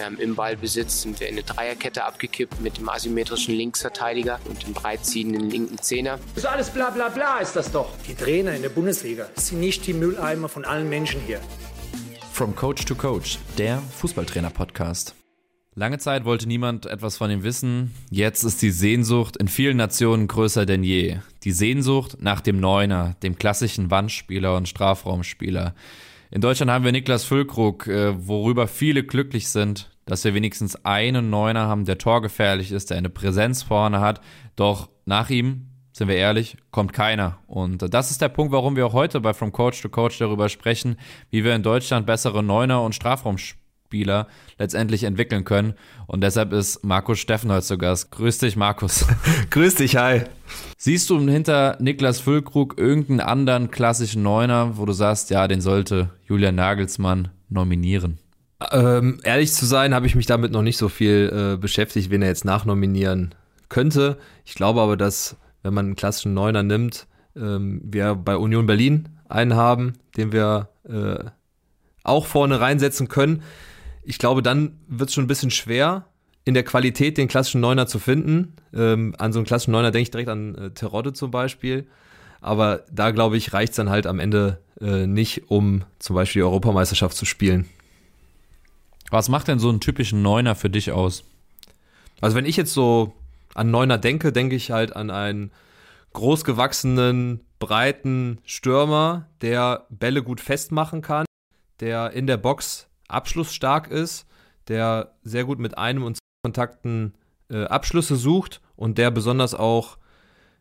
Ähm, Im Ballbesitz sind wir in eine Dreierkette abgekippt mit dem asymmetrischen Linksverteidiger und dem breitziehenden linken Zehner. Das ist alles bla bla bla ist das doch. Die Trainer in der Bundesliga sind nicht die Mülleimer von allen Menschen hier. From Coach to Coach, der Fußballtrainer-Podcast. Lange Zeit wollte niemand etwas von ihm wissen. Jetzt ist die Sehnsucht in vielen Nationen größer denn je. Die Sehnsucht nach dem Neuner, dem klassischen Wandspieler und Strafraumspieler. In Deutschland haben wir Niklas Füllkrug, äh, worüber viele glücklich sind, dass wir wenigstens einen Neuner haben, der torgefährlich ist, der eine Präsenz vorne hat. Doch nach ihm, sind wir ehrlich, kommt keiner. Und das ist der Punkt, warum wir auch heute bei From Coach to Coach darüber sprechen, wie wir in Deutschland bessere Neuner und Strafraumspieler letztendlich entwickeln können. Und deshalb ist Markus Steffen heute zu Gast. Grüß dich, Markus. Grüß dich, hi. Siehst du hinter Niklas Füllkrug irgendeinen anderen klassischen Neuner, wo du sagst, ja, den sollte Julian Nagelsmann nominieren? Ähm, ehrlich zu sein, habe ich mich damit noch nicht so viel äh, beschäftigt, wen er jetzt nachnominieren könnte. Ich glaube aber, dass, wenn man einen klassischen Neuner nimmt, ähm, wir bei Union Berlin einen haben, den wir äh, auch vorne reinsetzen können. Ich glaube, dann wird es schon ein bisschen schwer, in der Qualität den klassischen Neuner zu finden. Ähm, an so einen klassischen Neuner denke ich direkt an äh, Terodde zum Beispiel. Aber da, glaube ich, reicht es dann halt am Ende äh, nicht, um zum Beispiel die Europameisterschaft zu spielen. Was macht denn so einen typischen Neuner für dich aus? Also wenn ich jetzt so an Neuner denke, denke ich halt an einen großgewachsenen, breiten Stürmer, der Bälle gut festmachen kann, der in der Box abschlussstark ist, der sehr gut mit einem und zwei Kontakten äh, Abschlüsse sucht und der besonders auch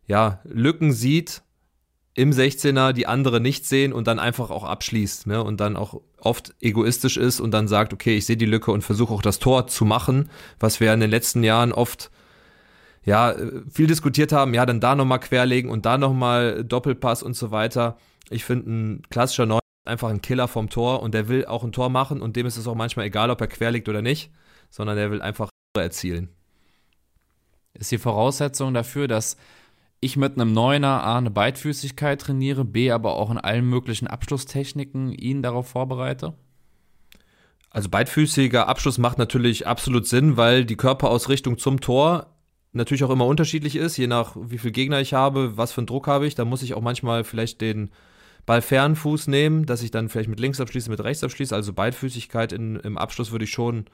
ja, Lücken sieht im 16er, die andere nicht sehen und dann einfach auch abschließt ne? und dann auch oft egoistisch ist und dann sagt, okay, ich sehe die Lücke und versuche auch das Tor zu machen, was wir in den letzten Jahren oft ja, viel diskutiert haben, ja, dann da nochmal querlegen und da nochmal Doppelpass und so weiter. Ich finde, ein klassischer Neu einfach ein Killer vom Tor und der will auch ein Tor machen und dem ist es auch manchmal egal, ob er querlegt oder nicht, sondern der will einfach erzielen. Ist die Voraussetzung dafür, dass ich mit einem Neuner A eine Beidfüßigkeit trainiere, B aber auch in allen möglichen Abschlusstechniken ihn darauf vorbereite? Also beidfüßiger Abschluss macht natürlich absolut Sinn, weil die Körperausrichtung zum Tor natürlich auch immer unterschiedlich ist, je nach wie viel Gegner ich habe, was für einen Druck habe ich. Da muss ich auch manchmal vielleicht den Ballfernfuß nehmen, dass ich dann vielleicht mit links abschließe, mit rechts abschließe. Also Beidfüßigkeit in, im Abschluss würde ich schon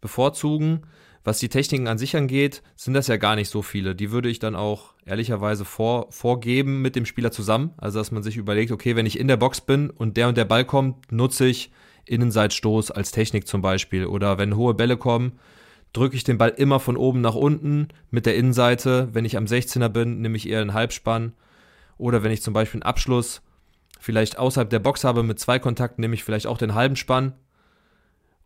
bevorzugen. Was die Techniken an sich angeht, sind das ja gar nicht so viele. Die würde ich dann auch ehrlicherweise vor, vorgeben mit dem Spieler zusammen. Also, dass man sich überlegt, okay, wenn ich in der Box bin und der und der Ball kommt, nutze ich Innenseitstoß als Technik zum Beispiel. Oder wenn hohe Bälle kommen, drücke ich den Ball immer von oben nach unten mit der Innenseite. Wenn ich am 16er bin, nehme ich eher einen Halbspann. Oder wenn ich zum Beispiel einen Abschluss vielleicht außerhalb der Box habe mit zwei Kontakten, nehme ich vielleicht auch den halben Spann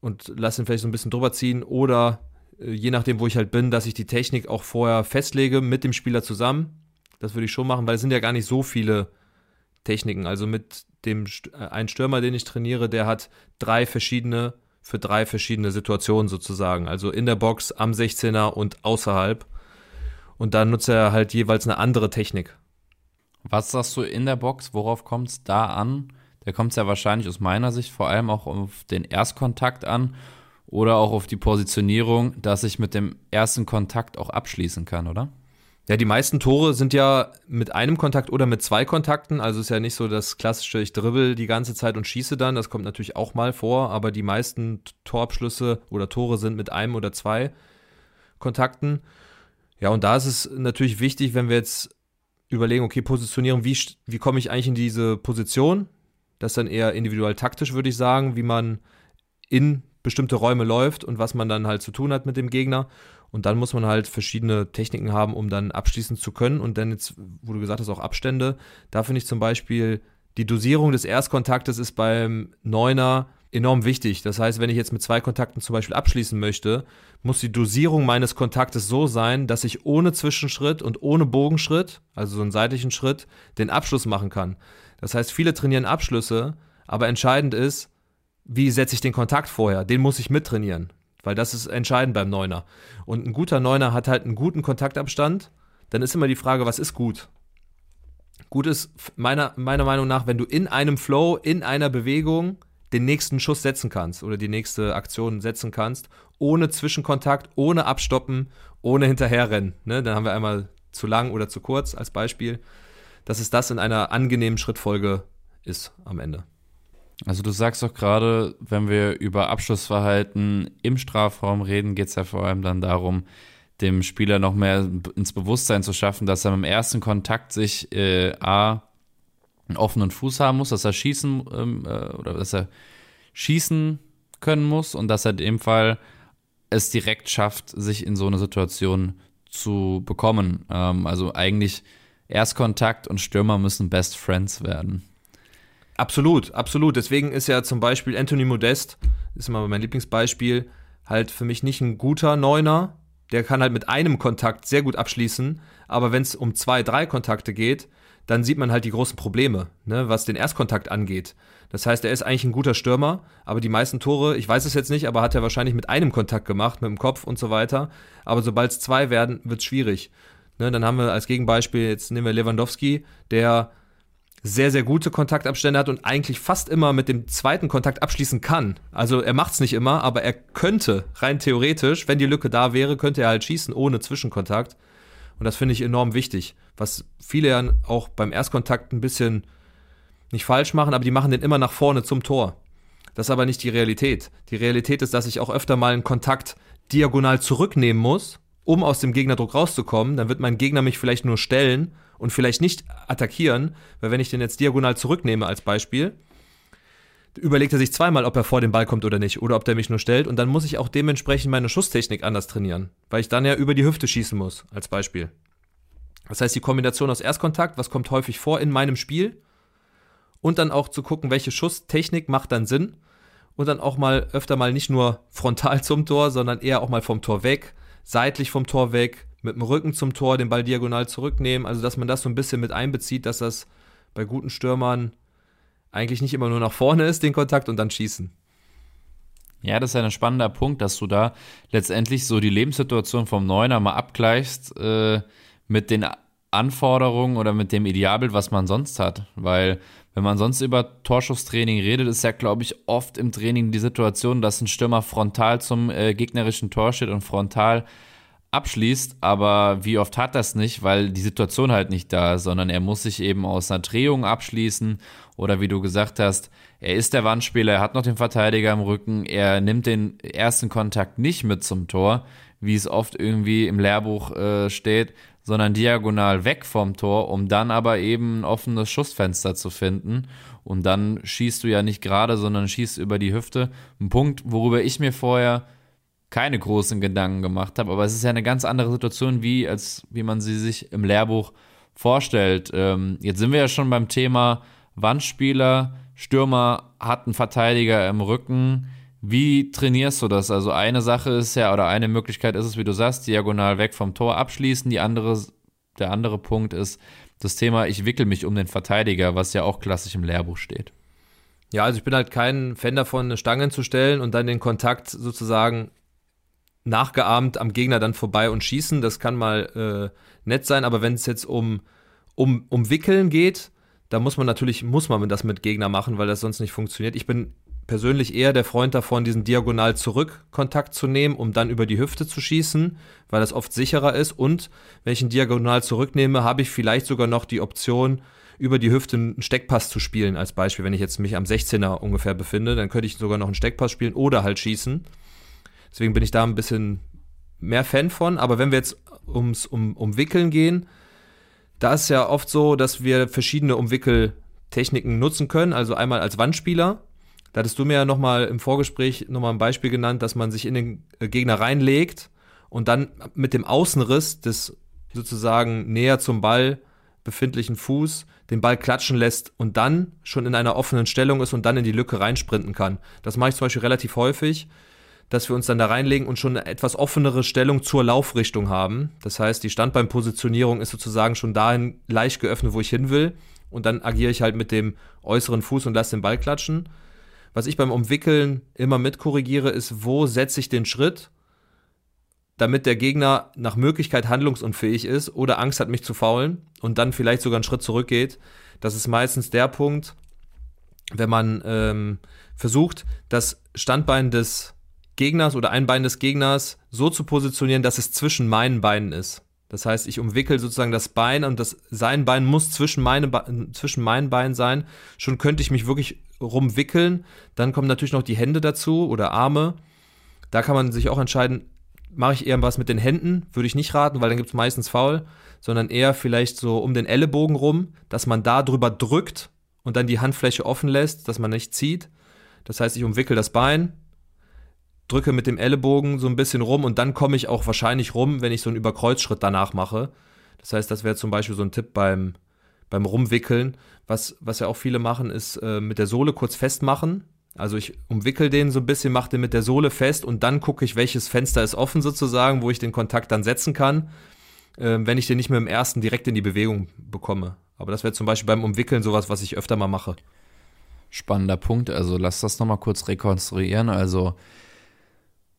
und lasse ihn vielleicht so ein bisschen drüber ziehen. Oder äh, je nachdem, wo ich halt bin, dass ich die Technik auch vorher festlege mit dem Spieler zusammen. Das würde ich schon machen, weil es sind ja gar nicht so viele Techniken. Also mit dem äh, ein Stürmer, den ich trainiere, der hat drei verschiedene für drei verschiedene Situationen sozusagen. Also in der Box, am 16er und außerhalb. Und dann nutzt er halt jeweils eine andere Technik. Was sagst du in der Box? Worauf kommt es da an? Da kommt es ja wahrscheinlich aus meiner Sicht vor allem auch auf den Erstkontakt an oder auch auf die Positionierung, dass ich mit dem ersten Kontakt auch abschließen kann, oder? Ja, die meisten Tore sind ja mit einem Kontakt oder mit zwei Kontakten. Also ist ja nicht so das klassische, ich dribbel die ganze Zeit und schieße dann. Das kommt natürlich auch mal vor, aber die meisten Torabschlüsse oder Tore sind mit einem oder zwei Kontakten. Ja, und da ist es natürlich wichtig, wenn wir jetzt überlegen, okay, Positionierung, wie, wie komme ich eigentlich in diese Position? Das ist dann eher individuell taktisch, würde ich sagen, wie man in bestimmte Räume läuft und was man dann halt zu tun hat mit dem Gegner. Und dann muss man halt verschiedene Techniken haben, um dann abschließen zu können. Und dann jetzt, wo du gesagt hast, auch Abstände. Da finde ich zum Beispiel, die Dosierung des Erstkontaktes ist beim Neuner enorm wichtig. Das heißt, wenn ich jetzt mit zwei Kontakten zum Beispiel abschließen möchte, muss die Dosierung meines Kontaktes so sein, dass ich ohne Zwischenschritt und ohne Bogenschritt, also so einen seitlichen Schritt, den Abschluss machen kann. Das heißt, viele trainieren Abschlüsse, aber entscheidend ist, wie setze ich den Kontakt vorher? Den muss ich mittrainieren weil das ist entscheidend beim Neuner. Und ein guter Neuner hat halt einen guten Kontaktabstand. Dann ist immer die Frage, was ist gut? Gut ist meiner, meiner Meinung nach, wenn du in einem Flow, in einer Bewegung den nächsten Schuss setzen kannst oder die nächste Aktion setzen kannst, ohne Zwischenkontakt, ohne Abstoppen, ohne Hinterherrennen. Ne? Dann haben wir einmal zu lang oder zu kurz als Beispiel, dass es das in einer angenehmen Schrittfolge ist am Ende. Also du sagst doch gerade, wenn wir über Abschlussverhalten im Strafraum reden, geht es ja vor allem dann darum, dem Spieler noch mehr ins Bewusstsein zu schaffen, dass er im ersten Kontakt sich äh, A einen offenen Fuß haben muss, dass er schießen ähm, äh, oder dass er schießen können muss und dass er in dem Fall es direkt schafft, sich in so eine Situation zu bekommen. Ähm, also eigentlich Erstkontakt und Stürmer müssen Best Friends werden. Absolut, absolut. Deswegen ist ja zum Beispiel Anthony Modest, ist immer mein Lieblingsbeispiel, halt für mich nicht ein guter Neuner. Der kann halt mit einem Kontakt sehr gut abschließen, aber wenn es um zwei, drei Kontakte geht, dann sieht man halt die großen Probleme, ne, was den Erstkontakt angeht. Das heißt, er ist eigentlich ein guter Stürmer, aber die meisten Tore, ich weiß es jetzt nicht, aber hat er wahrscheinlich mit einem Kontakt gemacht, mit dem Kopf und so weiter. Aber sobald es zwei werden, wird es schwierig. Ne, dann haben wir als Gegenbeispiel, jetzt nehmen wir Lewandowski, der sehr, sehr gute Kontaktabstände hat und eigentlich fast immer mit dem zweiten Kontakt abschließen kann. Also er macht es nicht immer, aber er könnte rein theoretisch, wenn die Lücke da wäre, könnte er halt schießen ohne Zwischenkontakt. Und das finde ich enorm wichtig, was viele ja auch beim Erstkontakt ein bisschen nicht falsch machen, aber die machen den immer nach vorne zum Tor. Das ist aber nicht die Realität. Die Realität ist, dass ich auch öfter mal einen Kontakt diagonal zurücknehmen muss, um aus dem Gegnerdruck rauszukommen. Dann wird mein Gegner mich vielleicht nur stellen und vielleicht nicht attackieren, weil wenn ich den jetzt diagonal zurücknehme als Beispiel, überlegt er sich zweimal, ob er vor den Ball kommt oder nicht oder ob der mich nur stellt und dann muss ich auch dementsprechend meine Schusstechnik anders trainieren, weil ich dann ja über die Hüfte schießen muss als Beispiel. Das heißt, die Kombination aus Erstkontakt, was kommt häufig vor in meinem Spiel und dann auch zu gucken, welche Schusstechnik macht dann Sinn und dann auch mal öfter mal nicht nur frontal zum Tor, sondern eher auch mal vom Tor weg, seitlich vom Tor weg, mit dem Rücken zum Tor den Ball diagonal zurücknehmen. Also, dass man das so ein bisschen mit einbezieht, dass das bei guten Stürmern eigentlich nicht immer nur nach vorne ist, den Kontakt und dann schießen. Ja, das ist ein spannender Punkt, dass du da letztendlich so die Lebenssituation vom Neuner mal abgleichst äh, mit den Anforderungen oder mit dem Idealbild, was man sonst hat. Weil, wenn man sonst über Torschusstraining redet, ist ja, glaube ich, oft im Training die Situation, dass ein Stürmer frontal zum äh, gegnerischen Tor steht und frontal abschließt, aber wie oft hat das nicht, weil die Situation halt nicht da ist, sondern er muss sich eben aus einer Drehung abschließen oder wie du gesagt hast, er ist der Wandspieler, er hat noch den Verteidiger im Rücken, er nimmt den ersten Kontakt nicht mit zum Tor, wie es oft irgendwie im Lehrbuch äh, steht, sondern diagonal weg vom Tor, um dann aber eben ein offenes Schussfenster zu finden. Und dann schießt du ja nicht gerade, sondern schießt über die Hüfte. Ein Punkt, worüber ich mir vorher keine großen Gedanken gemacht habe. Aber es ist ja eine ganz andere Situation, wie, als wie man sie sich im Lehrbuch vorstellt. Ähm, jetzt sind wir ja schon beim Thema Wandspieler, Stürmer hat einen Verteidiger im Rücken. Wie trainierst du das? Also eine Sache ist ja, oder eine Möglichkeit ist es, wie du sagst, diagonal weg vom Tor abschließen. Die andere, der andere Punkt ist das Thema, ich wickel mich um den Verteidiger, was ja auch klassisch im Lehrbuch steht. Ja, also ich bin halt kein Fan davon, eine Stange zu stellen und dann den Kontakt sozusagen nachgeahmt am Gegner dann vorbei und schießen. Das kann mal äh, nett sein, aber wenn es jetzt um, um, um Wickeln geht, da muss man natürlich, muss man das mit Gegner machen, weil das sonst nicht funktioniert. Ich bin persönlich eher der Freund davon, diesen diagonal zurück Kontakt zu nehmen, um dann über die Hüfte zu schießen, weil das oft sicherer ist. Und wenn ich einen diagonal zurücknehme, habe ich vielleicht sogar noch die Option, über die Hüfte einen Steckpass zu spielen, als Beispiel. Wenn ich jetzt mich am 16er ungefähr befinde, dann könnte ich sogar noch einen Steckpass spielen oder halt schießen. Deswegen bin ich da ein bisschen mehr Fan von. Aber wenn wir jetzt ums um, Umwickeln gehen, da ist ja oft so, dass wir verschiedene Umwickeltechniken nutzen können. Also einmal als Wandspieler. Da hattest du mir ja nochmal im Vorgespräch nochmal ein Beispiel genannt, dass man sich in den äh, Gegner reinlegt und dann mit dem Außenriss des sozusagen näher zum Ball befindlichen Fuß den Ball klatschen lässt und dann schon in einer offenen Stellung ist und dann in die Lücke reinsprinten kann. Das mache ich zum Beispiel relativ häufig dass wir uns dann da reinlegen und schon eine etwas offenere Stellung zur Laufrichtung haben. Das heißt, die Standbeinpositionierung ist sozusagen schon dahin leicht geöffnet, wo ich hin will. Und dann agiere ich halt mit dem äußeren Fuß und lasse den Ball klatschen. Was ich beim Umwickeln immer mitkorrigiere, ist, wo setze ich den Schritt, damit der Gegner nach Möglichkeit handlungsunfähig ist oder Angst hat, mich zu faulen und dann vielleicht sogar einen Schritt zurückgeht. Das ist meistens der Punkt, wenn man ähm, versucht, das Standbein des Gegners oder ein Bein des Gegners so zu positionieren, dass es zwischen meinen Beinen ist. Das heißt, ich umwickel sozusagen das Bein und das, sein Bein muss zwischen, meine, zwischen meinen Beinen sein. Schon könnte ich mich wirklich rumwickeln. Dann kommen natürlich noch die Hände dazu oder Arme. Da kann man sich auch entscheiden, mache ich eher was mit den Händen, würde ich nicht raten, weil dann gibt es meistens faul, sondern eher vielleicht so um den Ellenbogen rum, dass man da drüber drückt und dann die Handfläche offen lässt, dass man nicht zieht. Das heißt, ich umwickel das Bein, drücke mit dem Ellenbogen so ein bisschen rum und dann komme ich auch wahrscheinlich rum, wenn ich so einen Überkreuzschritt danach mache. Das heißt, das wäre zum Beispiel so ein Tipp beim, beim Rumwickeln. Was, was ja auch viele machen, ist äh, mit der Sohle kurz festmachen. Also ich umwickel den so ein bisschen, mache den mit der Sohle fest und dann gucke ich, welches Fenster ist offen sozusagen, wo ich den Kontakt dann setzen kann, äh, wenn ich den nicht mit dem ersten direkt in die Bewegung bekomme. Aber das wäre zum Beispiel beim Umwickeln sowas, was ich öfter mal mache. Spannender Punkt. Also lass das nochmal kurz rekonstruieren. Also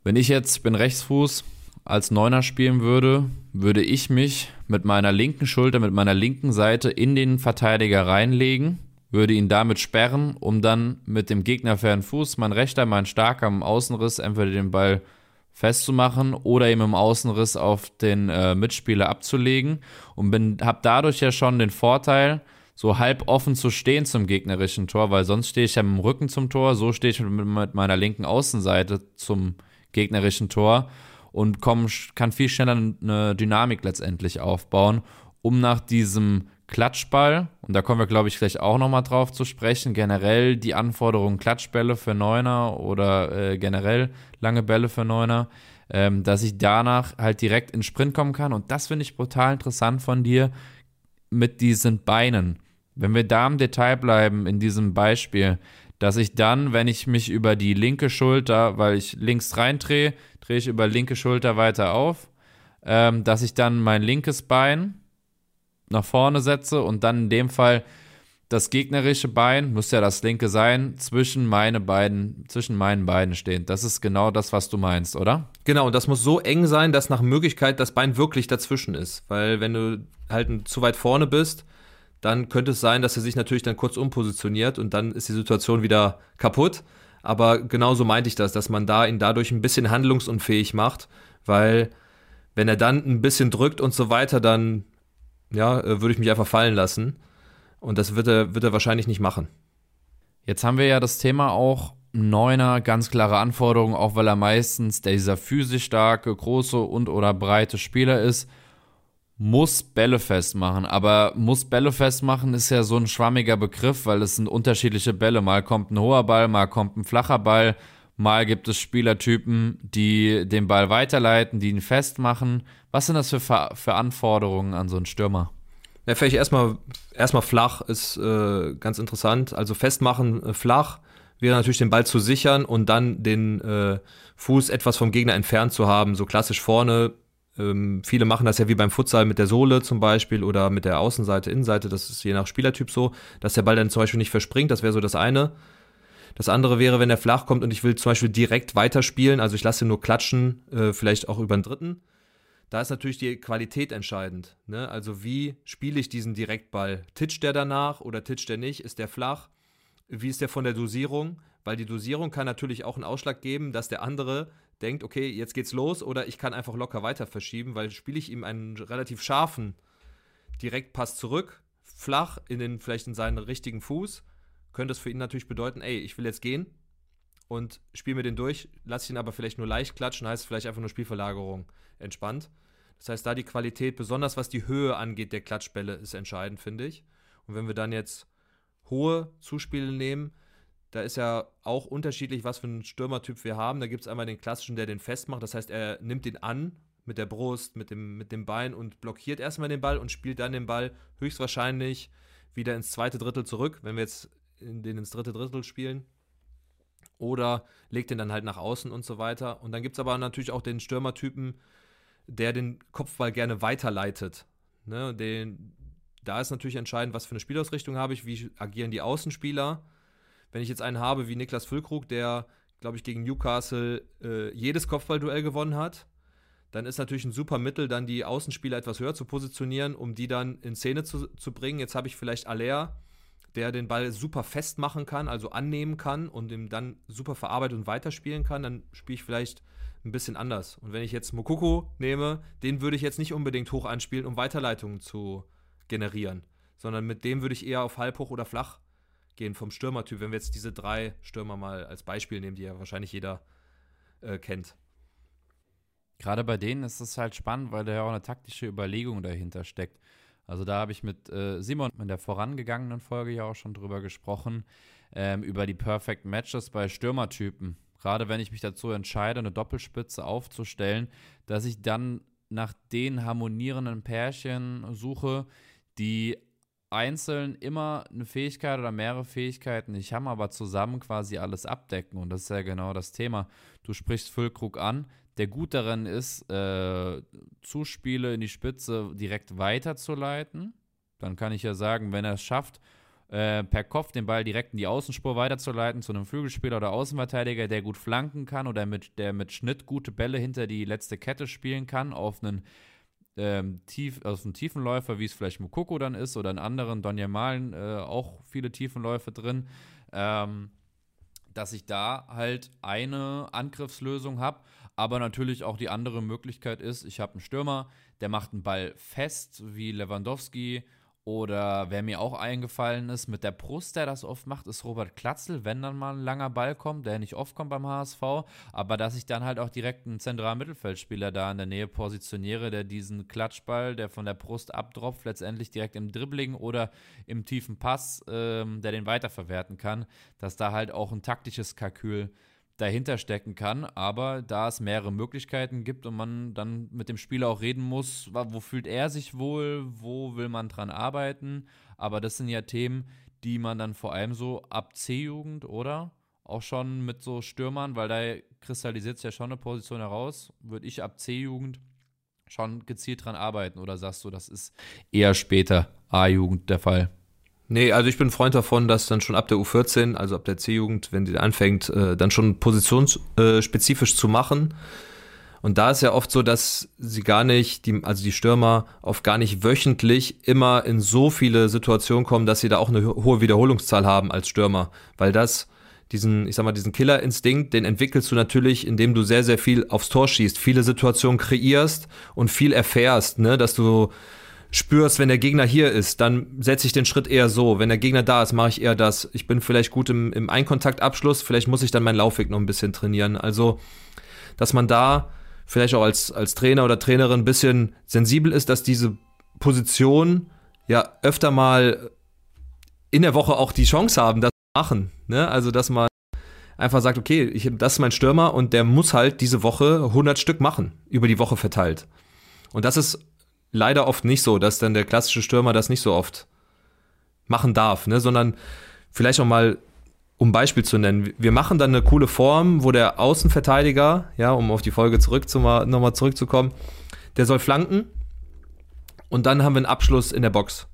wenn ich jetzt, bin Rechtsfuß, als Neuner spielen würde, würde ich mich mit meiner linken Schulter, mit meiner linken Seite in den Verteidiger reinlegen, würde ihn damit sperren, um dann mit dem gegnerfernen Fuß, mein rechter, mein starker im Außenriss, entweder den Ball festzumachen oder eben im Außenriss auf den äh, Mitspieler abzulegen und habe dadurch ja schon den Vorteil, so halb offen zu stehen zum gegnerischen Tor, weil sonst stehe ich ja mit dem Rücken zum Tor, so stehe ich mit, mit meiner linken Außenseite zum gegnerischen Tor und komm, kann viel schneller eine Dynamik letztendlich aufbauen, um nach diesem Klatschball, und da kommen wir, glaube ich, gleich auch nochmal drauf zu sprechen, generell die Anforderungen Klatschbälle für Neuner oder äh, generell lange Bälle für Neuner, ähm, dass ich danach halt direkt in Sprint kommen kann. Und das finde ich brutal interessant von dir mit diesen Beinen. Wenn wir da im Detail bleiben in diesem Beispiel, dass ich dann, wenn ich mich über die linke Schulter, weil ich links reindrehe, drehe ich über linke Schulter weiter auf, ähm, dass ich dann mein linkes Bein nach vorne setze und dann in dem Fall das gegnerische Bein, muss ja das linke sein, zwischen meine beiden, zwischen meinen Beinen stehen. Das ist genau das, was du meinst, oder? Genau, und das muss so eng sein, dass nach Möglichkeit das Bein wirklich dazwischen ist. Weil wenn du halt zu weit vorne bist, dann könnte es sein, dass er sich natürlich dann kurz umpositioniert und dann ist die Situation wieder kaputt. Aber genauso meinte ich das, dass man da ihn dadurch ein bisschen handlungsunfähig macht, weil wenn er dann ein bisschen drückt und so weiter, dann ja, äh, würde ich mich einfach fallen lassen. Und das wird er, wird er wahrscheinlich nicht machen. Jetzt haben wir ja das Thema auch Neuner, ganz klare Anforderungen, auch weil er meistens dieser physisch starke, große und oder breite Spieler ist muss Bälle festmachen. Aber muss Bälle festmachen ist ja so ein schwammiger Begriff, weil es sind unterschiedliche Bälle. Mal kommt ein hoher Ball, mal kommt ein flacher Ball. Mal gibt es Spielertypen, die den Ball weiterleiten, die ihn festmachen. Was sind das für, für Anforderungen an so einen Stürmer? Ja, vielleicht erstmal, erstmal flach ist äh, ganz interessant. Also festmachen äh, flach wäre natürlich den Ball zu sichern und dann den äh, Fuß etwas vom Gegner entfernt zu haben, so klassisch vorne ähm, viele machen das ja wie beim Futsal mit der Sohle zum Beispiel oder mit der Außenseite, Innenseite. Das ist je nach Spielertyp so, dass der Ball dann zum Beispiel nicht verspringt. Das wäre so das eine. Das andere wäre, wenn er flach kommt und ich will zum Beispiel direkt weiterspielen, also ich lasse ihn nur klatschen, äh, vielleicht auch über den dritten. Da ist natürlich die Qualität entscheidend. Ne? Also wie spiele ich diesen Direktball? Titscht der danach oder titscht der nicht? Ist der flach? Wie ist der von der Dosierung? Weil die Dosierung kann natürlich auch einen Ausschlag geben, dass der andere denkt, okay, jetzt geht's los, oder ich kann einfach locker weiter verschieben, weil spiele ich ihm einen relativ scharfen Direktpass zurück, flach in den, vielleicht in seinen richtigen Fuß, könnte es für ihn natürlich bedeuten, ey, ich will jetzt gehen und spiele mir den durch, lasse ihn aber vielleicht nur leicht klatschen, heißt vielleicht einfach nur Spielverlagerung entspannt. Das heißt, da die Qualität, besonders was die Höhe angeht der Klatschbälle, ist entscheidend, finde ich. Und wenn wir dann jetzt hohe Zuspiele nehmen, da ist ja auch unterschiedlich, was für einen Stürmertyp wir haben. Da gibt es einmal den klassischen, der den festmacht. Das heißt, er nimmt ihn an mit der Brust, mit dem, mit dem Bein und blockiert erstmal den Ball und spielt dann den Ball höchstwahrscheinlich wieder ins zweite Drittel zurück, wenn wir jetzt in den ins dritte Drittel spielen. Oder legt den dann halt nach außen und so weiter. Und dann gibt es aber natürlich auch den Stürmertypen, der den Kopfball gerne weiterleitet. Ne, den, da ist natürlich entscheidend, was für eine Spielausrichtung habe ich, wie agieren die Außenspieler wenn ich jetzt einen habe wie Niklas Füllkrug, der, glaube ich, gegen Newcastle äh, jedes Kopfballduell gewonnen hat, dann ist natürlich ein super Mittel, dann die Außenspieler etwas höher zu positionieren, um die dann in Szene zu, zu bringen. Jetzt habe ich vielleicht Aller, der den Ball super festmachen kann, also annehmen kann und ihm dann super verarbeitet und weiterspielen kann, dann spiele ich vielleicht ein bisschen anders. Und wenn ich jetzt Mokoko nehme, den würde ich jetzt nicht unbedingt hoch anspielen, um Weiterleitungen zu generieren, sondern mit dem würde ich eher auf halb hoch oder flach gehen vom Stürmertyp, wenn wir jetzt diese drei Stürmer mal als Beispiel nehmen, die ja wahrscheinlich jeder äh, kennt. Gerade bei denen ist es halt spannend, weil da ja auch eine taktische Überlegung dahinter steckt. Also da habe ich mit äh, Simon in der vorangegangenen Folge ja auch schon drüber gesprochen, ähm, über die Perfect Matches bei Stürmertypen. Gerade wenn ich mich dazu entscheide, eine Doppelspitze aufzustellen, dass ich dann nach den harmonierenden Pärchen suche, die einzeln immer eine Fähigkeit oder mehrere Fähigkeiten nicht haben, aber zusammen quasi alles abdecken. Und das ist ja genau das Thema. Du sprichst Füllkrug an, der gut darin ist, äh, Zuspiele in die Spitze direkt weiterzuleiten. Dann kann ich ja sagen, wenn er es schafft, äh, per Kopf den Ball direkt in die Außenspur weiterzuleiten zu einem Flügelspieler oder Außenverteidiger, der gut flanken kann oder mit, der mit Schnitt gute Bälle hinter die letzte Kette spielen kann, auf einen ähm, tief, aus einem Tiefenläufer, wie es vielleicht Mukoko dann ist, oder in anderen, Donja Malen, äh, auch viele Tiefenläufe drin, ähm, dass ich da halt eine Angriffslösung habe, aber natürlich auch die andere Möglichkeit ist, ich habe einen Stürmer, der macht einen Ball fest, wie Lewandowski oder wer mir auch eingefallen ist, mit der Brust, der das oft macht, ist Robert Klatzel, wenn dann mal ein langer Ball kommt, der nicht oft kommt beim HSV, aber dass ich dann halt auch direkt einen zentralen Mittelfeldspieler da in der Nähe positioniere, der diesen Klatschball, der von der Brust abtropft, letztendlich direkt im Dribbling oder im tiefen Pass, ähm, der den weiterverwerten kann, dass da halt auch ein taktisches Kalkül dahinter stecken kann, aber da es mehrere Möglichkeiten gibt und man dann mit dem Spieler auch reden muss, wo fühlt er sich wohl, wo will man dran arbeiten, aber das sind ja Themen, die man dann vor allem so ab C-Jugend, oder? Auch schon mit so Stürmern, weil da kristallisiert es ja schon eine Position heraus, würde ich ab C-Jugend schon gezielt dran arbeiten oder sagst du, das ist eher später A-Jugend der Fall? Nee, also ich bin Freund davon, dass dann schon ab der U14, also ab der C-Jugend, wenn die anfängt, äh, dann schon positionsspezifisch zu machen. Und da ist ja oft so, dass sie gar nicht, die, also die Stürmer oft gar nicht wöchentlich immer in so viele Situationen kommen, dass sie da auch eine hohe Wiederholungszahl haben als Stürmer. Weil das, diesen, ich sag mal, diesen Killerinstinkt, den entwickelst du natürlich, indem du sehr, sehr viel aufs Tor schießt, viele Situationen kreierst und viel erfährst, ne, dass du spürst, wenn der Gegner hier ist, dann setze ich den Schritt eher so. Wenn der Gegner da ist, mache ich eher das. Ich bin vielleicht gut im, im Einkontaktabschluss, vielleicht muss ich dann meinen Laufweg noch ein bisschen trainieren. Also, dass man da vielleicht auch als, als Trainer oder Trainerin ein bisschen sensibel ist, dass diese Position ja öfter mal in der Woche auch die Chance haben, das zu machen. Ne? Also, dass man einfach sagt, okay, ich, das ist mein Stürmer und der muss halt diese Woche 100 Stück machen, über die Woche verteilt. Und das ist leider oft nicht so, dass dann der klassische Stürmer das nicht so oft machen darf, ne? sondern vielleicht auch mal, um Beispiel zu nennen, wir machen dann eine coole Form, wo der Außenverteidiger, ja, um auf die Folge zurück zu, nochmal zurückzukommen, der soll flanken und dann haben wir einen Abschluss in der Box.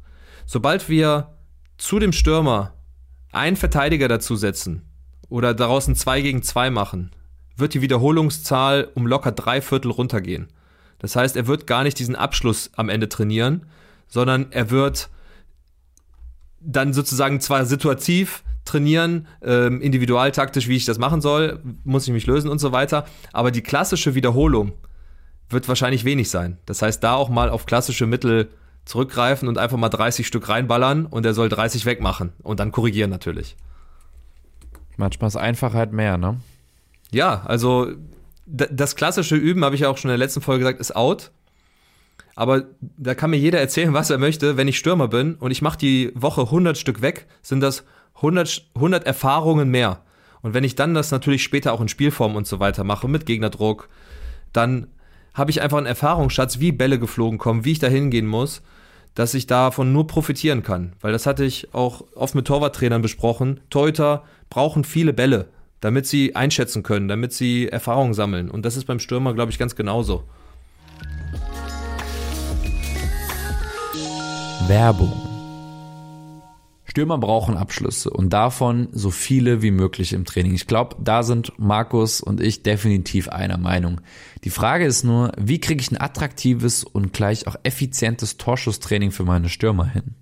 Sobald wir zu dem Stürmer einen Verteidiger dazusetzen oder daraus ein 2 gegen 2 machen, wird die Wiederholungszahl um locker drei Viertel runtergehen. Das heißt, er wird gar nicht diesen Abschluss am Ende trainieren, sondern er wird dann sozusagen zwar situativ trainieren, ähm, individualtaktisch, wie ich das machen soll, muss ich mich lösen und so weiter, aber die klassische Wiederholung wird wahrscheinlich wenig sein. Das heißt, da auch mal auf klassische Mittel zurückgreifen und einfach mal 30 Stück reinballern und er soll 30 wegmachen und dann korrigieren natürlich. Manchmal ist Einfachheit mehr, ne? Ja, also das klassische Üben, habe ich ja auch schon in der letzten Folge gesagt, ist out. Aber da kann mir jeder erzählen, was er möchte. Wenn ich Stürmer bin und ich mache die Woche 100 Stück weg, sind das 100, 100 Erfahrungen mehr. Und wenn ich dann das natürlich später auch in Spielform und so weiter mache, mit Gegnerdruck, dann habe ich einfach einen Erfahrungsschatz, wie Bälle geflogen kommen, wie ich da hingehen muss, dass ich davon nur profitieren kann. Weil das hatte ich auch oft mit Torwarttrainern besprochen. Torhüter brauchen viele Bälle damit sie einschätzen können, damit sie Erfahrung sammeln. Und das ist beim Stürmer, glaube ich, ganz genauso. Werbung. Stürmer brauchen Abschlüsse und davon so viele wie möglich im Training. Ich glaube, da sind Markus und ich definitiv einer Meinung. Die Frage ist nur, wie kriege ich ein attraktives und gleich auch effizientes Torschusstraining für meine Stürmer hin?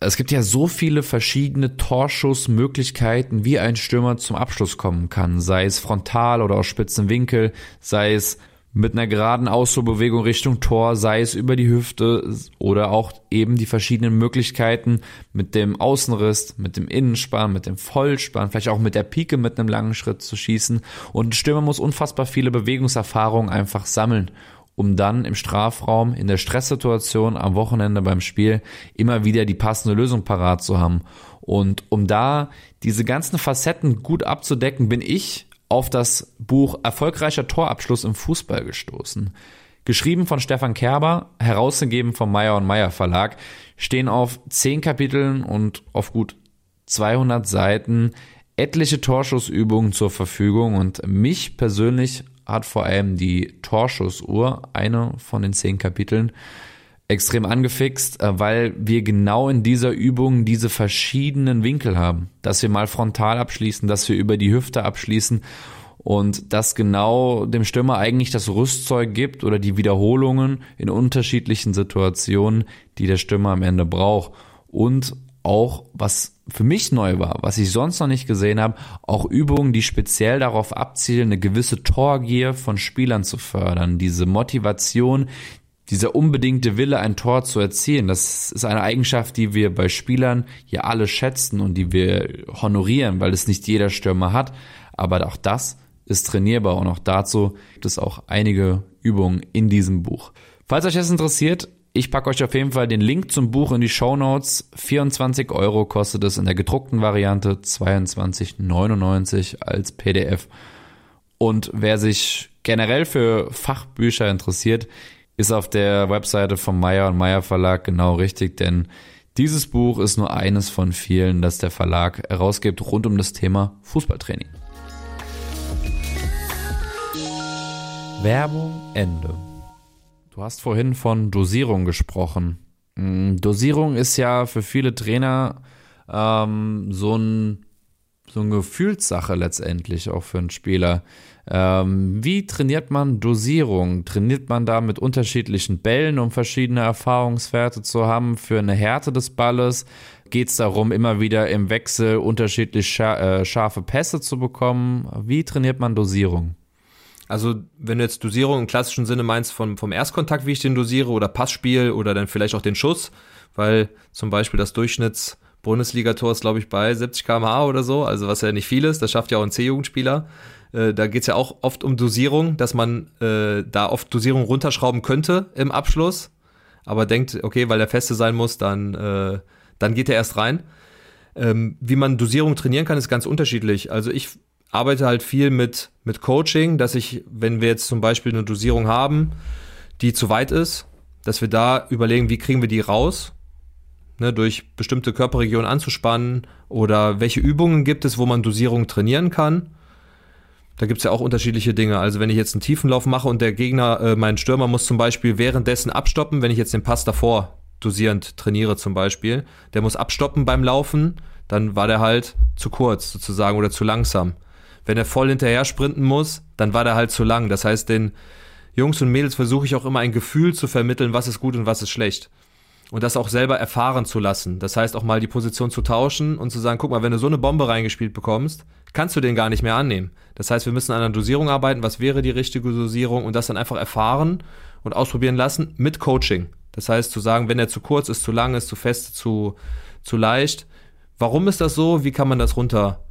Es gibt ja so viele verschiedene Torschussmöglichkeiten, wie ein Stürmer zum Abschluss kommen kann, sei es frontal oder aus spitzen Winkel, sei es mit einer geraden Ausfuhrbewegung Richtung Tor, sei es über die Hüfte oder auch eben die verschiedenen Möglichkeiten mit dem Außenriss, mit dem Innenspann, mit dem Vollspann, vielleicht auch mit der Pike mit einem langen Schritt zu schießen. Und ein Stürmer muss unfassbar viele Bewegungserfahrungen einfach sammeln um dann im Strafraum in der Stresssituation am Wochenende beim Spiel immer wieder die passende Lösung parat zu haben. Und um da diese ganzen Facetten gut abzudecken, bin ich auf das Buch Erfolgreicher Torabschluss im Fußball gestoßen. Geschrieben von Stefan Kerber, herausgegeben vom Meyer und Meyer Verlag, stehen auf zehn Kapiteln und auf gut 200 Seiten etliche Torschussübungen zur Verfügung und mich persönlich hat vor allem die Torschussuhr, eine von den zehn Kapiteln, extrem angefixt, äh, weil wir genau in dieser Übung diese verschiedenen Winkel haben. Dass wir mal frontal abschließen, dass wir über die Hüfte abschließen und dass genau dem Stürmer eigentlich das Rüstzeug gibt oder die Wiederholungen in unterschiedlichen Situationen, die der Stürmer am Ende braucht. Und auch, was für mich neu war, was ich sonst noch nicht gesehen habe, auch Übungen, die speziell darauf abzielen, eine gewisse Torgier von Spielern zu fördern, diese Motivation, dieser unbedingte Wille, ein Tor zu erzielen. Das ist eine Eigenschaft, die wir bei Spielern ja alle schätzen und die wir honorieren, weil es nicht jeder Stürmer hat. Aber auch das ist trainierbar und auch dazu gibt es auch einige Übungen in diesem Buch. Falls euch das interessiert, ich packe euch auf jeden Fall den Link zum Buch in die Show Notes. 24 Euro kostet es in der gedruckten Variante, 22,99 als PDF. Und wer sich generell für Fachbücher interessiert, ist auf der Webseite vom Meyer und Meyer Verlag genau richtig, denn dieses Buch ist nur eines von vielen, das der Verlag herausgibt rund um das Thema Fußballtraining. Werbung Ende. Du hast vorhin von Dosierung gesprochen. Mm, Dosierung ist ja für viele Trainer ähm, so, ein, so eine Gefühlssache letztendlich, auch für einen Spieler. Ähm, wie trainiert man Dosierung? Trainiert man da mit unterschiedlichen Bällen, um verschiedene Erfahrungswerte zu haben für eine Härte des Balles? Geht es darum, immer wieder im Wechsel unterschiedlich äh, scharfe Pässe zu bekommen? Wie trainiert man Dosierung? Also, wenn du jetzt Dosierung im klassischen Sinne meinst, vom, vom Erstkontakt, wie ich den dosiere, oder Passspiel oder dann vielleicht auch den Schuss, weil zum Beispiel das Durchschnitts Bundesligator ist, glaube ich, bei 70 km/h oder so, also was ja nicht viel ist, das schafft ja auch ein C-Jugendspieler. Äh, da geht es ja auch oft um Dosierung, dass man äh, da oft Dosierung runterschrauben könnte im Abschluss, aber denkt, okay, weil der feste sein muss, dann, äh, dann geht er erst rein. Ähm, wie man Dosierung trainieren kann, ist ganz unterschiedlich. Also ich arbeite halt viel mit, mit Coaching, dass ich, wenn wir jetzt zum Beispiel eine Dosierung haben, die zu weit ist, dass wir da überlegen, wie kriegen wir die raus, ne, durch bestimmte Körperregionen anzuspannen oder welche Übungen gibt es, wo man Dosierung trainieren kann. Da gibt es ja auch unterschiedliche Dinge. Also wenn ich jetzt einen Tiefenlauf mache und der Gegner, äh, mein Stürmer muss zum Beispiel währenddessen abstoppen, wenn ich jetzt den Pass davor dosierend trainiere zum Beispiel, der muss abstoppen beim Laufen, dann war der halt zu kurz sozusagen oder zu langsam wenn er voll hinterher sprinten muss, dann war der halt zu lang. Das heißt, den Jungs und Mädels versuche ich auch immer ein Gefühl zu vermitteln, was ist gut und was ist schlecht. Und das auch selber erfahren zu lassen. Das heißt auch mal die Position zu tauschen und zu sagen, guck mal, wenn du so eine Bombe reingespielt bekommst, kannst du den gar nicht mehr annehmen. Das heißt, wir müssen an einer Dosierung arbeiten, was wäre die richtige Dosierung und das dann einfach erfahren und ausprobieren lassen mit Coaching. Das heißt, zu sagen, wenn er zu kurz ist, zu lang ist, zu fest, zu, zu leicht. Warum ist das so? Wie kann man das runter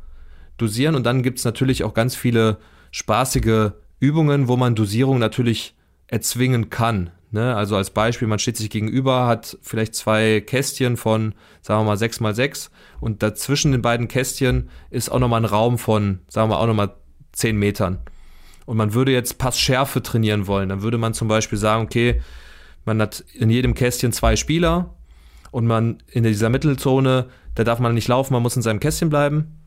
dosieren. Und dann gibt es natürlich auch ganz viele spaßige Übungen, wo man Dosierung natürlich erzwingen kann. Ne? Also als Beispiel, man steht sich gegenüber, hat vielleicht zwei Kästchen von, sagen wir mal, 6 mal 6 und dazwischen den beiden Kästchen ist auch nochmal ein Raum von, sagen wir auch nochmal 10 Metern. Und man würde jetzt Passschärfe trainieren wollen. Dann würde man zum Beispiel sagen, okay, man hat in jedem Kästchen zwei Spieler und man in dieser Mittelzone, da darf man nicht laufen, man muss in seinem Kästchen bleiben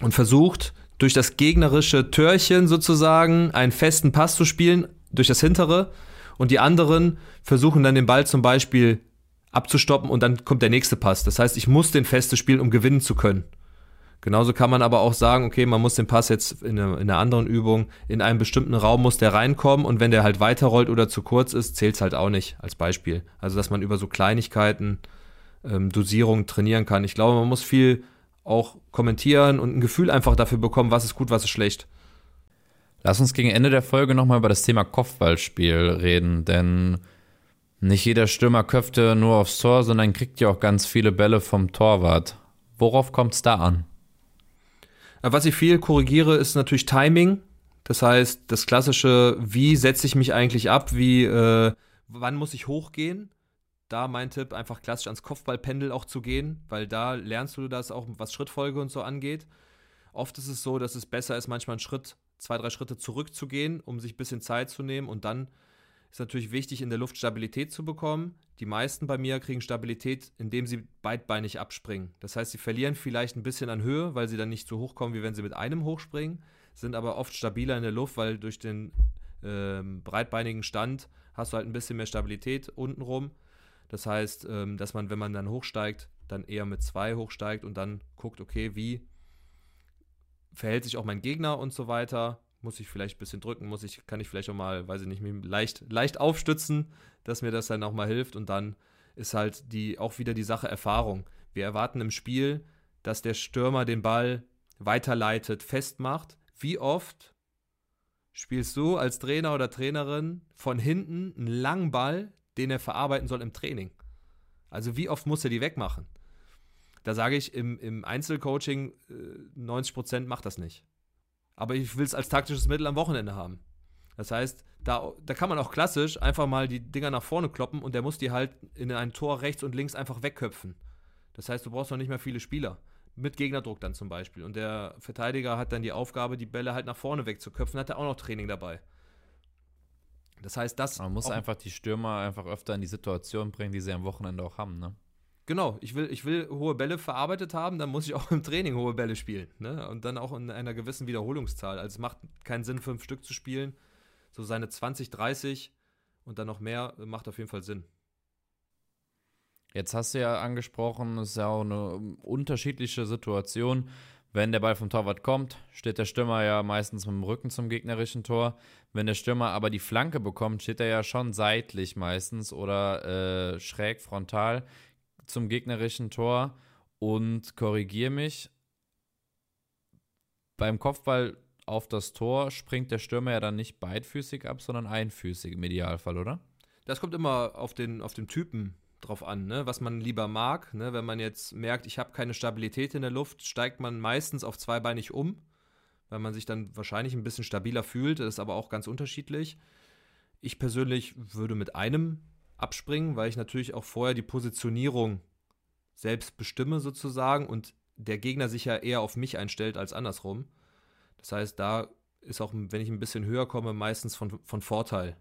und versucht durch das gegnerische Törchen sozusagen einen festen Pass zu spielen, durch das hintere. Und die anderen versuchen dann den Ball zum Beispiel abzustoppen und dann kommt der nächste Pass. Das heißt, ich muss den feste spielen, um gewinnen zu können. Genauso kann man aber auch sagen, okay, man muss den Pass jetzt in, in einer anderen Übung, in einem bestimmten Raum muss der reinkommen und wenn der halt weiterrollt oder zu kurz ist, zählt es halt auch nicht als Beispiel. Also, dass man über so Kleinigkeiten ähm, Dosierung trainieren kann. Ich glaube, man muss viel auch kommentieren und ein Gefühl einfach dafür bekommen, was ist gut, was ist schlecht. Lass uns gegen Ende der Folge nochmal über das Thema Kopfballspiel reden, denn nicht jeder Stürmer köpfte nur aufs Tor, sondern kriegt ja auch ganz viele Bälle vom Torwart. Worauf kommt es da an? Was ich viel korrigiere, ist natürlich Timing. Das heißt, das klassische, wie setze ich mich eigentlich ab, wie, äh, wann muss ich hochgehen? Da mein Tipp, einfach klassisch ans Kopfballpendel auch zu gehen, weil da lernst du das auch, was Schrittfolge und so angeht. Oft ist es so, dass es besser ist, manchmal einen Schritt, zwei, drei Schritte zurückzugehen, um sich ein bisschen Zeit zu nehmen und dann ist natürlich wichtig, in der Luft Stabilität zu bekommen. Die meisten bei mir kriegen Stabilität, indem sie beidbeinig abspringen. Das heißt, sie verlieren vielleicht ein bisschen an Höhe, weil sie dann nicht so hoch kommen, wie wenn sie mit einem hochspringen, sind aber oft stabiler in der Luft, weil durch den ähm, breitbeinigen Stand hast du halt ein bisschen mehr Stabilität untenrum. Das heißt, ähm, dass man, wenn man dann hochsteigt, dann eher mit zwei hochsteigt und dann guckt, okay, wie verhält sich auch mein Gegner und so weiter muss ich vielleicht ein bisschen drücken, muss ich, kann ich vielleicht auch mal, weiß ich nicht, leicht, leicht aufstützen, dass mir das dann auch mal hilft. Und dann ist halt die, auch wieder die Sache Erfahrung. Wir erwarten im Spiel, dass der Stürmer den Ball weiterleitet, festmacht. Wie oft spielst du als Trainer oder Trainerin von hinten einen langen Ball, den er verarbeiten soll im Training? Also wie oft muss er die wegmachen? Da sage ich, im, im Einzelcoaching, äh, 90% macht das nicht aber ich will es als taktisches Mittel am Wochenende haben. Das heißt, da, da kann man auch klassisch einfach mal die Dinger nach vorne kloppen und der muss die halt in ein Tor rechts und links einfach wegköpfen. Das heißt, du brauchst noch nicht mehr viele Spieler. Mit Gegnerdruck dann zum Beispiel. Und der Verteidiger hat dann die Aufgabe, die Bälle halt nach vorne wegzuköpfen, hat er auch noch Training dabei. Das heißt, das. Man muss einfach die Stürmer einfach öfter in die Situation bringen, die sie am Wochenende auch haben, ne? Genau, ich will, ich will hohe Bälle verarbeitet haben, dann muss ich auch im Training hohe Bälle spielen. Ne? Und dann auch in einer gewissen Wiederholungszahl. Also es macht keinen Sinn, fünf Stück zu spielen. So seine 20, 30 und dann noch mehr macht auf jeden Fall Sinn. Jetzt hast du ja angesprochen, es ist ja auch eine unterschiedliche Situation. Wenn der Ball vom Torwart kommt, steht der Stürmer ja meistens mit dem Rücken zum gegnerischen Tor. Wenn der Stürmer aber die Flanke bekommt, steht er ja schon seitlich meistens oder äh, schräg frontal zum gegnerischen Tor und korrigiere mich. Beim Kopfball auf das Tor springt der Stürmer ja dann nicht beidfüßig ab, sondern einfüßig im Idealfall, oder? Das kommt immer auf den, auf den Typen drauf an, ne? was man lieber mag. Ne? Wenn man jetzt merkt, ich habe keine Stabilität in der Luft, steigt man meistens auf zweibeinig um, weil man sich dann wahrscheinlich ein bisschen stabiler fühlt. Das ist aber auch ganz unterschiedlich. Ich persönlich würde mit einem abspringen, weil ich natürlich auch vorher die Positionierung selbst bestimme sozusagen und der Gegner sich ja eher auf mich einstellt als andersrum. Das heißt, da ist auch, wenn ich ein bisschen höher komme, meistens von, von Vorteil.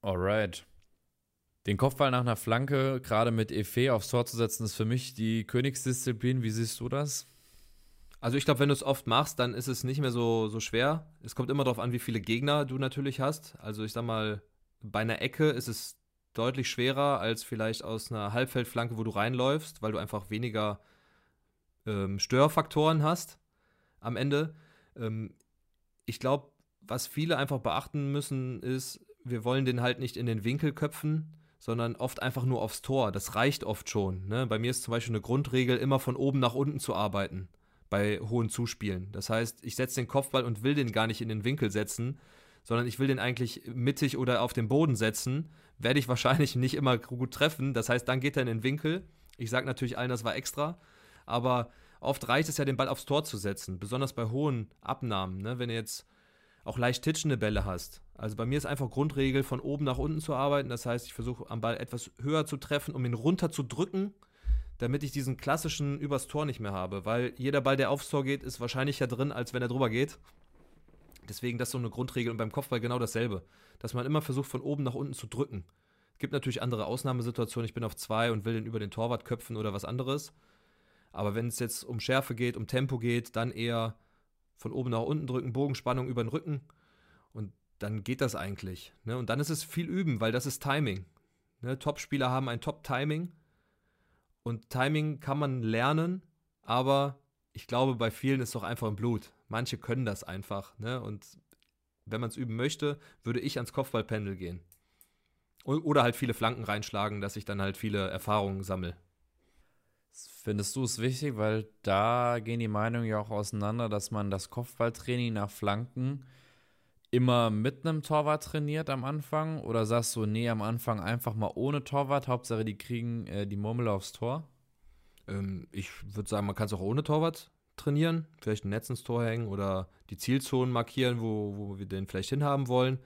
Alright. Den Kopfball nach einer Flanke, gerade mit Efe aufs Tor zu setzen, ist für mich die Königsdisziplin. Wie siehst du das? Also ich glaube, wenn du es oft machst, dann ist es nicht mehr so, so schwer. Es kommt immer darauf an, wie viele Gegner du natürlich hast. Also ich sag mal, bei einer Ecke ist es deutlich schwerer als vielleicht aus einer Halbfeldflanke, wo du reinläufst, weil du einfach weniger ähm, Störfaktoren hast am Ende. Ähm, ich glaube, was viele einfach beachten müssen, ist, wir wollen den halt nicht in den Winkel köpfen, sondern oft einfach nur aufs Tor. Das reicht oft schon. Ne? Bei mir ist zum Beispiel eine Grundregel, immer von oben nach unten zu arbeiten bei hohen Zuspielen. Das heißt, ich setze den Kopfball und will den gar nicht in den Winkel setzen, sondern ich will den eigentlich mittig oder auf den Boden setzen, werde ich wahrscheinlich nicht immer gut treffen. Das heißt, dann geht er in den Winkel. Ich sage natürlich allen, das war extra, aber oft reicht es ja, den Ball aufs Tor zu setzen, besonders bei hohen Abnahmen. Ne? Wenn du jetzt auch leicht titschende Bälle hast. Also bei mir ist einfach Grundregel, von oben nach unten zu arbeiten. Das heißt, ich versuche am Ball etwas höher zu treffen, um ihn runter zu drücken, damit ich diesen klassischen übers Tor nicht mehr habe. Weil jeder Ball, der aufs Tor geht, ist wahrscheinlicher drin, als wenn er drüber geht. Deswegen das ist so eine Grundregel und beim Kopfball genau dasselbe. Dass man immer versucht, von oben nach unten zu drücken. Es gibt natürlich andere Ausnahmesituationen. Ich bin auf zwei und will den über den Torwart köpfen oder was anderes. Aber wenn es jetzt um Schärfe geht, um Tempo geht, dann eher von oben nach unten drücken, Bogenspannung über den Rücken. Und dann geht das eigentlich. Ne? Und dann ist es viel üben, weil das ist Timing. Ne? Top-Spieler haben ein Top-Timing. Und Timing kann man lernen, aber ich glaube, bei vielen ist es doch einfach im Blut. Manche können das einfach. Ne? Und wenn man es üben möchte, würde ich ans Kopfballpendel gehen. Oder halt viele Flanken reinschlagen, dass ich dann halt viele Erfahrungen sammle. Findest du es wichtig, weil da gehen die Meinungen ja auch auseinander, dass man das Kopfballtraining nach Flanken immer mit einem Torwart trainiert am Anfang? Oder sagst du, nee, am Anfang einfach mal ohne Torwart, Hauptsache die kriegen äh, die Murmel aufs Tor? Ähm, ich würde sagen, man kann es auch ohne Torwart trainieren, vielleicht ein Netz ins Tor hängen oder die Zielzonen markieren, wo, wo wir den vielleicht hinhaben wollen.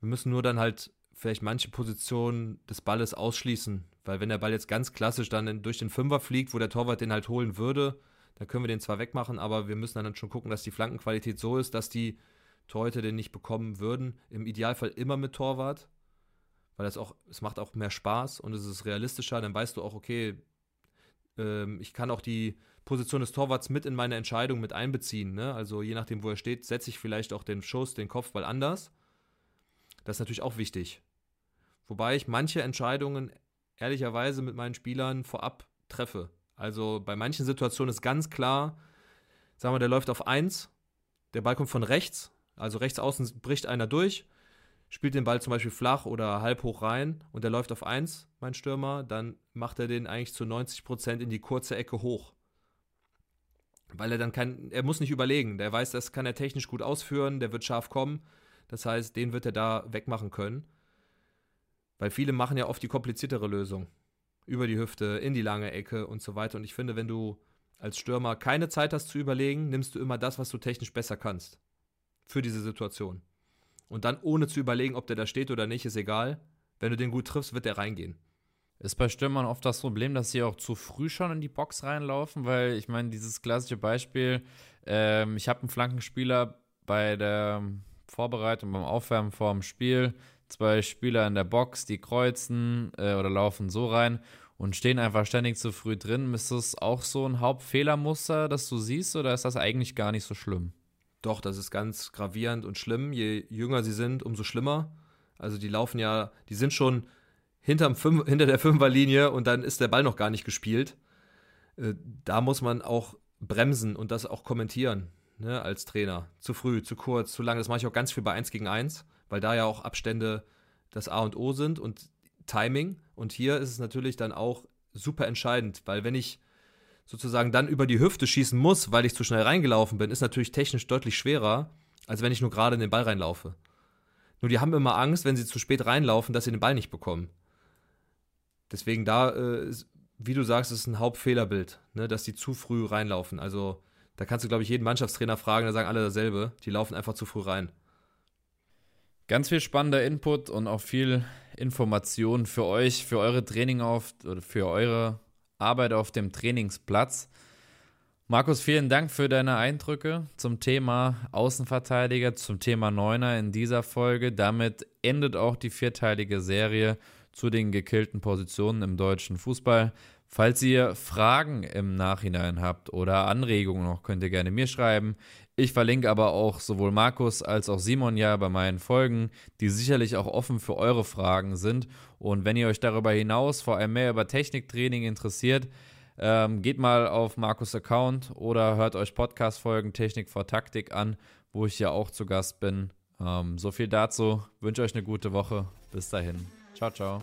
Wir müssen nur dann halt vielleicht manche Positionen des Balles ausschließen, weil wenn der Ball jetzt ganz klassisch dann durch den Fünfer fliegt, wo der Torwart den halt holen würde, dann können wir den zwar wegmachen, aber wir müssen dann schon gucken, dass die Flankenqualität so ist, dass die Torhüter den nicht bekommen würden. Im Idealfall immer mit Torwart, weil das auch, es macht auch mehr Spaß und es ist realistischer. Dann weißt du auch, okay, ähm, ich kann auch die Position des Torwarts mit in meine Entscheidung mit einbeziehen. Ne? Also je nachdem, wo er steht, setze ich vielleicht auch den Schuss, den Kopfball anders. Das ist natürlich auch wichtig. Wobei ich manche Entscheidungen ehrlicherweise mit meinen Spielern vorab treffe. Also bei manchen Situationen ist ganz klar, sagen wir, der läuft auf 1, der Ball kommt von rechts, also rechts außen bricht einer durch, spielt den Ball zum Beispiel flach oder halb hoch rein und der läuft auf 1, mein Stürmer, dann macht er den eigentlich zu 90% in die kurze Ecke hoch. Weil er dann kann, er muss nicht überlegen, der weiß, das kann er technisch gut ausführen, der wird scharf kommen. Das heißt, den wird er da wegmachen können. Weil viele machen ja oft die kompliziertere Lösung. Über die Hüfte, in die lange Ecke und so weiter. Und ich finde, wenn du als Stürmer keine Zeit hast zu überlegen, nimmst du immer das, was du technisch besser kannst für diese Situation. Und dann ohne zu überlegen, ob der da steht oder nicht, ist egal. Wenn du den gut triffst, wird der reingehen. Ist bei Stürmern oft das Problem, dass sie auch zu früh schon in die Box reinlaufen, weil ich meine, dieses klassische Beispiel, ähm, ich habe einen Flankenspieler bei der Vorbereitung, beim Aufwärmen vor dem Spiel, zwei Spieler in der Box, die kreuzen äh, oder laufen so rein und stehen einfach ständig zu früh drin. Ist das auch so ein Hauptfehlermuster, das du siehst, oder ist das eigentlich gar nicht so schlimm? Doch, das ist ganz gravierend und schlimm. Je jünger sie sind, umso schlimmer. Also die laufen ja, die sind schon hinterm Fünf, hinter der Fünferlinie und dann ist der Ball noch gar nicht gespielt. Äh, da muss man auch bremsen und das auch kommentieren, ne, als Trainer. Zu früh, zu kurz, zu lang. Das mache ich auch ganz viel bei 1 gegen 1, weil da ja auch Abstände das A und O sind und Timing. Und hier ist es natürlich dann auch super entscheidend, weil wenn ich sozusagen dann über die Hüfte schießen muss, weil ich zu schnell reingelaufen bin, ist natürlich technisch deutlich schwerer, als wenn ich nur gerade in den Ball reinlaufe. Nur die haben immer Angst, wenn sie zu spät reinlaufen, dass sie den Ball nicht bekommen. Deswegen da, äh, wie du sagst, ist ein Hauptfehlerbild, ne, dass die zu früh reinlaufen. Also da kannst du, glaube ich, jeden Mannschaftstrainer fragen, da sagen alle dasselbe. Die laufen einfach zu früh rein. Ganz viel spannender Input und auch viel Information für euch, für eure Training auf oder für eure Arbeit auf dem Trainingsplatz. Markus, vielen Dank für deine Eindrücke zum Thema Außenverteidiger, zum Thema Neuner in dieser Folge. Damit endet auch die vierteilige Serie zu den gekillten Positionen im deutschen Fußball. Falls ihr Fragen im Nachhinein habt oder Anregungen noch, könnt ihr gerne mir schreiben. Ich verlinke aber auch sowohl Markus als auch Simon ja bei meinen Folgen, die sicherlich auch offen für eure Fragen sind. Und wenn ihr euch darüber hinaus vor allem mehr über Techniktraining interessiert, ähm, geht mal auf Markus Account oder hört euch Podcast-Folgen Technik vor Taktik an, wo ich ja auch zu Gast bin. Ähm, so viel dazu. Wünsche euch eine gute Woche. Bis dahin. Ciao, ciao.